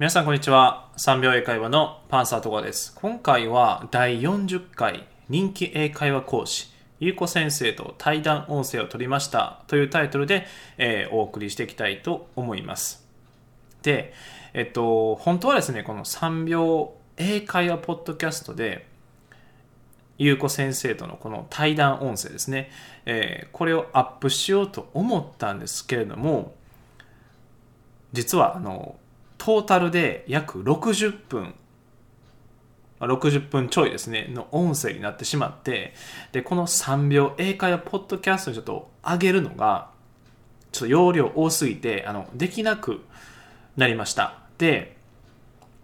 皆さんこんにちは。3秒英会話のパンサートガです。今回は第40回人気英会話講師、ゆうこ先生と対談音声を取りましたというタイトルで、えー、お送りしていきたいと思います。で、えっと、本当はですね、この3秒英会話ポッドキャストで、ゆうこ先生とのこの対談音声ですね、えー、これをアップしようと思ったんですけれども、実はあのトータルで約60分60分ちょいですね、の音声になってしまって、で、この3秒英会話ポッドキャストにちょっと上げるのが、ちょっと容量多すぎて、あの、できなくなりました。で、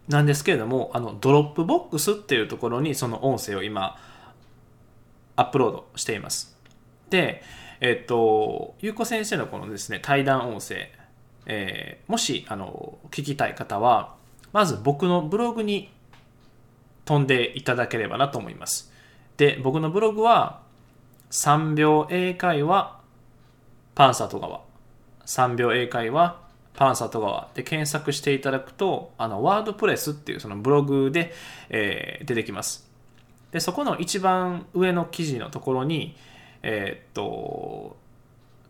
なんですけれども、あの、ドロップボックスっていうところにその音声を今、アップロードしています。で、えっと、ゆうこ先生のこのですね、対談音声、えー、もしあの聞きたい方はまず僕のブログに飛んでいただければなと思います。で僕のブログは3秒英会話パンサー戸川3秒英会話パンサー戸川で検索していただくとあのワードプレスっていうそのブログで、えー、出てきます。でそこの一番上の記事のところにえー、っと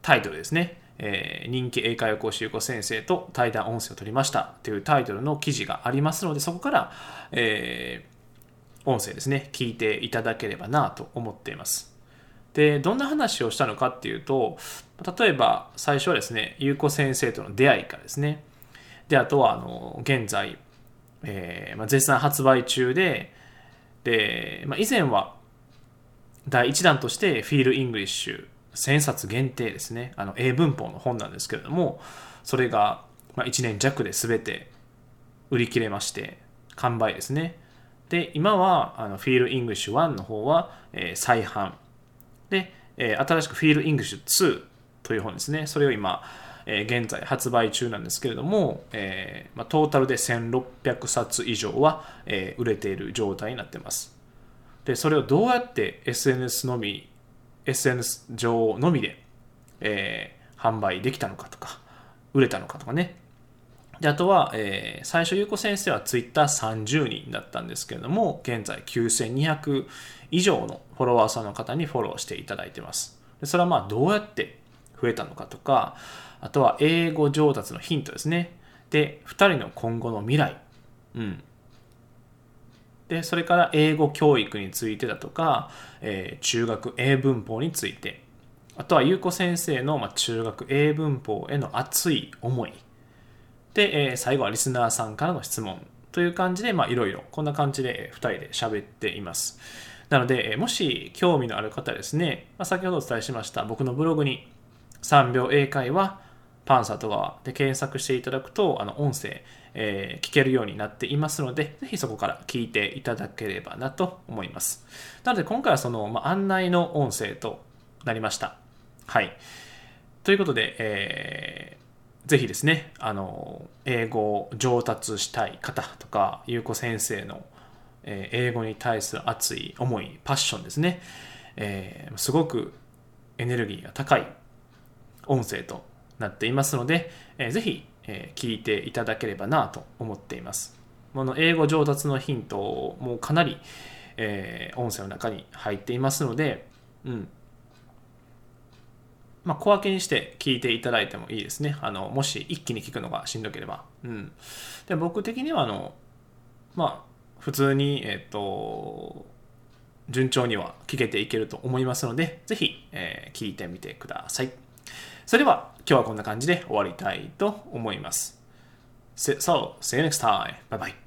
タイトルですね。えー、人気英会話講師ゆこ先生と対談音声を取りました。というタイトルの記事がありますので、そこから、えー、音声ですね、聞いていただければなと思っています。で、どんな話をしたのかっていうと、例えば最初はですね、ゆうこ先生との出会いからですね、で、あとは、あの、現在、えーまあ、絶賛発売中で、で、まあ、以前は第1弾として Feel English 1000冊限定ですね、あの英文法の本なんですけれども、それが1年弱で全て売り切れまして、完売ですね。で、今はあの Feel English 1の方は、えー、再販。で、えー、新しく Feel English 2という本ですね。それを今、えー、現在発売中なんですけれども、えーまあ、トータルで1600冊以上は、えー、売れている状態になっています。で、それをどうやって SNS のみ SNS 上のみで、えー、販売できたのかとか、売れたのかとかね。であとは、えー、最初、ゆうこ先生はツイッター30人だったんですけれども、現在9200以上のフォロワーさんの方にフォローしていただいてます。でそれはまあどうやって増えたのかとか、あとは英語上達のヒントですね。で、2人の今後の未来。うん。でそれから英語教育についてだとか、えー、中学英文法について。あとは優子先生の、まあ、中学英文法への熱い思い。で、えー、最後はリスナーさんからの質問という感じで、ま、いろいろこんな感じで2人で喋っています。なので、もし興味のある方ですね、まあ、先ほどお伝えしました僕のブログに3秒英会話パンサーとかで検索していただくと、あの音声、えー、聞けるようになっていますので、ぜひそこから聞いていただければなと思います。なので今回はその、まあ、案内の音声となりました。はい。ということで、えー、ぜひですね、あの、英語を上達したい方とか、ゆうこ先生の、えー、英語に対する熱い思い、パッションですね、えー、すごくエネルギーが高い音声となっていますので、えー、ぜひ、えー、聞いていただければなと思っています。この英語上達のヒントもかなり、えー、音声の中に入っていますので、うん。まあ、小分けにして聞いていただいてもいいですね。あの、もし一気に聞くのがしんどければ。うん。で、僕的には、あの、まあ、普通に、えっ、ー、と、順調には聞けていけると思いますので、ぜひ、えー、聞いてみてください。それでは今日はこんな感じで終わりたいと思います。So, see you next time. Bye bye.